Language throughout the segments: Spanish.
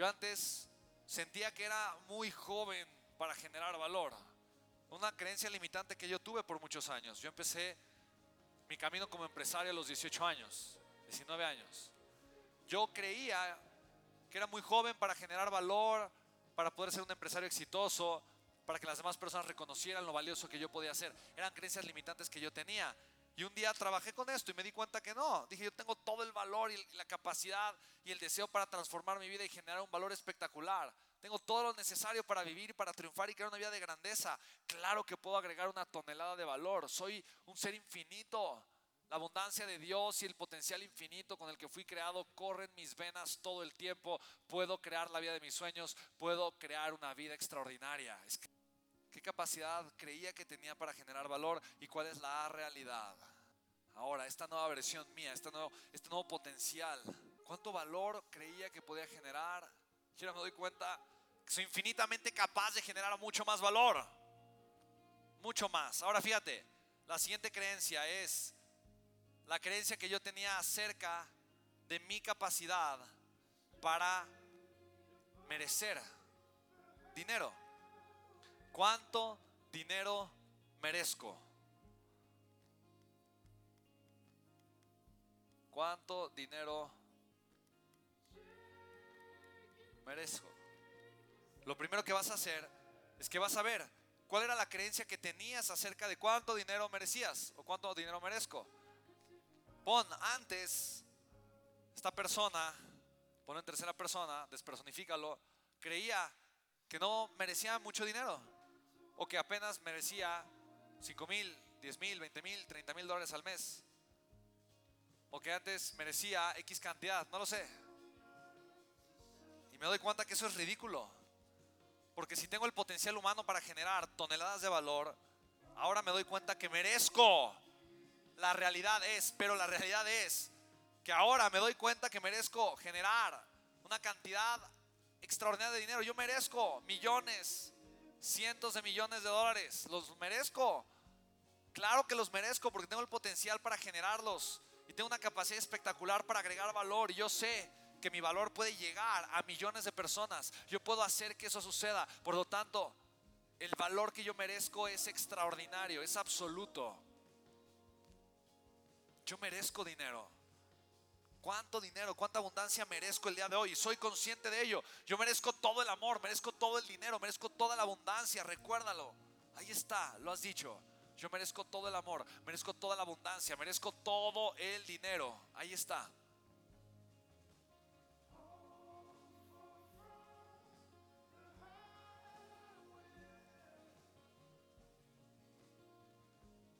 Yo antes sentía que era muy joven para generar valor. Una creencia limitante que yo tuve por muchos años. Yo empecé mi camino como empresario a los 18 años, 19 años. Yo creía que era muy joven para generar valor, para poder ser un empresario exitoso, para que las demás personas reconocieran lo valioso que yo podía hacer. Eran creencias limitantes que yo tenía. Y un día trabajé con esto y me di cuenta que no. Dije, yo tengo todo el valor y la capacidad y el deseo para transformar mi vida y generar un valor espectacular. Tengo todo lo necesario para vivir, para triunfar y crear una vida de grandeza. Claro que puedo agregar una tonelada de valor. Soy un ser infinito. La abundancia de Dios y el potencial infinito con el que fui creado corren mis venas todo el tiempo. Puedo crear la vida de mis sueños. Puedo crear una vida extraordinaria. ¿Qué capacidad creía que tenía para generar valor y cuál es la realidad? Ahora, esta nueva versión mía, este nuevo, este nuevo potencial, ¿cuánto valor creía que podía generar? Y ahora me doy cuenta que soy infinitamente capaz de generar mucho más valor. Mucho más. Ahora fíjate, la siguiente creencia es la creencia que yo tenía acerca de mi capacidad para merecer dinero. ¿Cuánto dinero merezco? ¿Cuánto dinero merezco? Lo primero que vas a hacer es que vas a ver cuál era la creencia que tenías acerca de cuánto dinero merecías o cuánto dinero merezco. Pon antes esta persona, pon en tercera persona, despersonifícalo, creía que no merecía mucho dinero o que apenas merecía 5 mil, 10 mil, 20 mil, 30 mil dólares al mes. O que antes merecía X cantidad, no lo sé. Y me doy cuenta que eso es ridículo. Porque si tengo el potencial humano para generar toneladas de valor, ahora me doy cuenta que merezco. La realidad es, pero la realidad es que ahora me doy cuenta que merezco generar una cantidad extraordinaria de dinero. Yo merezco millones, cientos de millones de dólares. ¿Los merezco? Claro que los merezco porque tengo el potencial para generarlos y tengo una capacidad espectacular para agregar valor. Y yo sé que mi valor puede llegar a millones de personas. Yo puedo hacer que eso suceda. Por lo tanto, el valor que yo merezco es extraordinario, es absoluto. Yo merezco dinero. ¿Cuánto dinero, cuánta abundancia merezco el día de hoy? Soy consciente de ello. Yo merezco todo el amor, merezco todo el dinero, merezco toda la abundancia. Recuérdalo. Ahí está, lo has dicho. Yo merezco todo el amor, merezco toda la abundancia, merezco todo el dinero. Ahí está.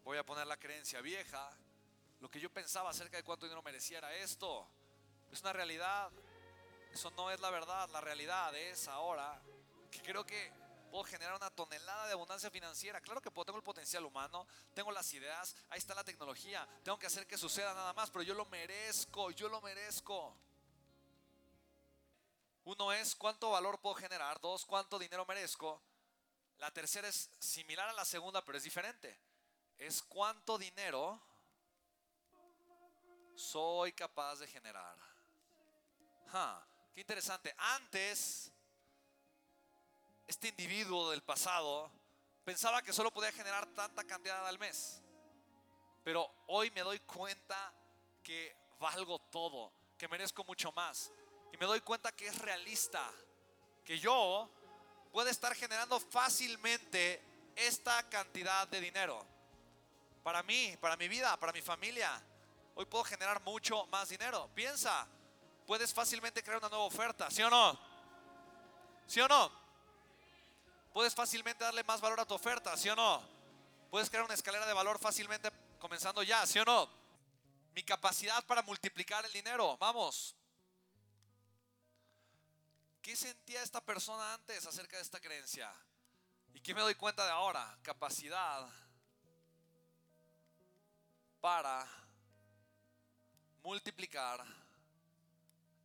Voy a poner la creencia vieja lo que yo pensaba acerca de cuánto dinero merecía era esto. Es una realidad. Eso no es la verdad. La realidad es ahora que creo que puedo generar una tonelada de abundancia financiera. Claro que puedo, tengo el potencial humano, tengo las ideas, ahí está la tecnología. Tengo que hacer que suceda nada más, pero yo lo merezco, yo lo merezco. Uno es cuánto valor puedo generar, dos, cuánto dinero merezco. La tercera es similar a la segunda, pero es diferente. Es cuánto dinero soy capaz de generar. qué interesante. Antes, este individuo del pasado pensaba que solo podía generar tanta cantidad al mes. Pero hoy me doy cuenta que valgo todo, que merezco mucho más. Y me doy cuenta que es realista, que yo puedo estar generando fácilmente esta cantidad de dinero. Para mí, para mi vida, para mi familia, Hoy puedo generar mucho más dinero. Piensa, puedes fácilmente crear una nueva oferta, ¿sí o no? ¿Sí o no? Puedes fácilmente darle más valor a tu oferta, ¿sí o no? Puedes crear una escalera de valor fácilmente comenzando ya, ¿sí o no? Mi capacidad para multiplicar el dinero, vamos. ¿Qué sentía esta persona antes acerca de esta creencia? ¿Y qué me doy cuenta de ahora? Capacidad para multiplicar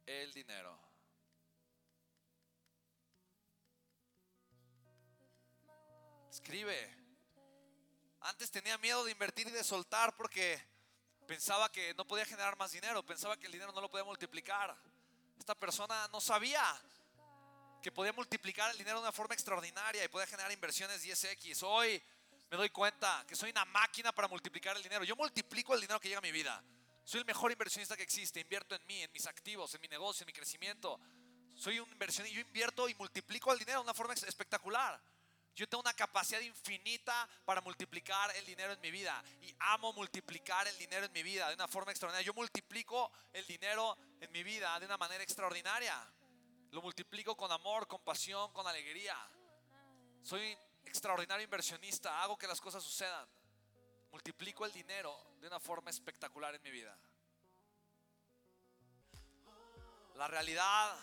el dinero. Escribe. Antes tenía miedo de invertir y de soltar porque pensaba que no podía generar más dinero, pensaba que el dinero no lo podía multiplicar. Esta persona no sabía que podía multiplicar el dinero de una forma extraordinaria y podía generar inversiones 10x. Hoy me doy cuenta que soy una máquina para multiplicar el dinero. Yo multiplico el dinero que llega a mi vida. Soy el mejor inversionista que existe. Invierto en mí, en mis activos, en mi negocio, en mi crecimiento. Soy un inversionista. Yo invierto y multiplico el dinero de una forma espectacular. Yo tengo una capacidad infinita para multiplicar el dinero en mi vida. Y amo multiplicar el dinero en mi vida de una forma extraordinaria. Yo multiplico el dinero en mi vida de una manera extraordinaria. Lo multiplico con amor, con pasión, con alegría. Soy extraordinario inversionista, hago que las cosas sucedan. Multiplico el dinero de una forma espectacular en mi vida. La realidad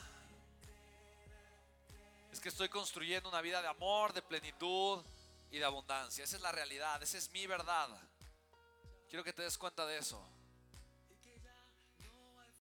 es que estoy construyendo una vida de amor, de plenitud y de abundancia. Esa es la realidad, esa es mi verdad. Quiero que te des cuenta de eso.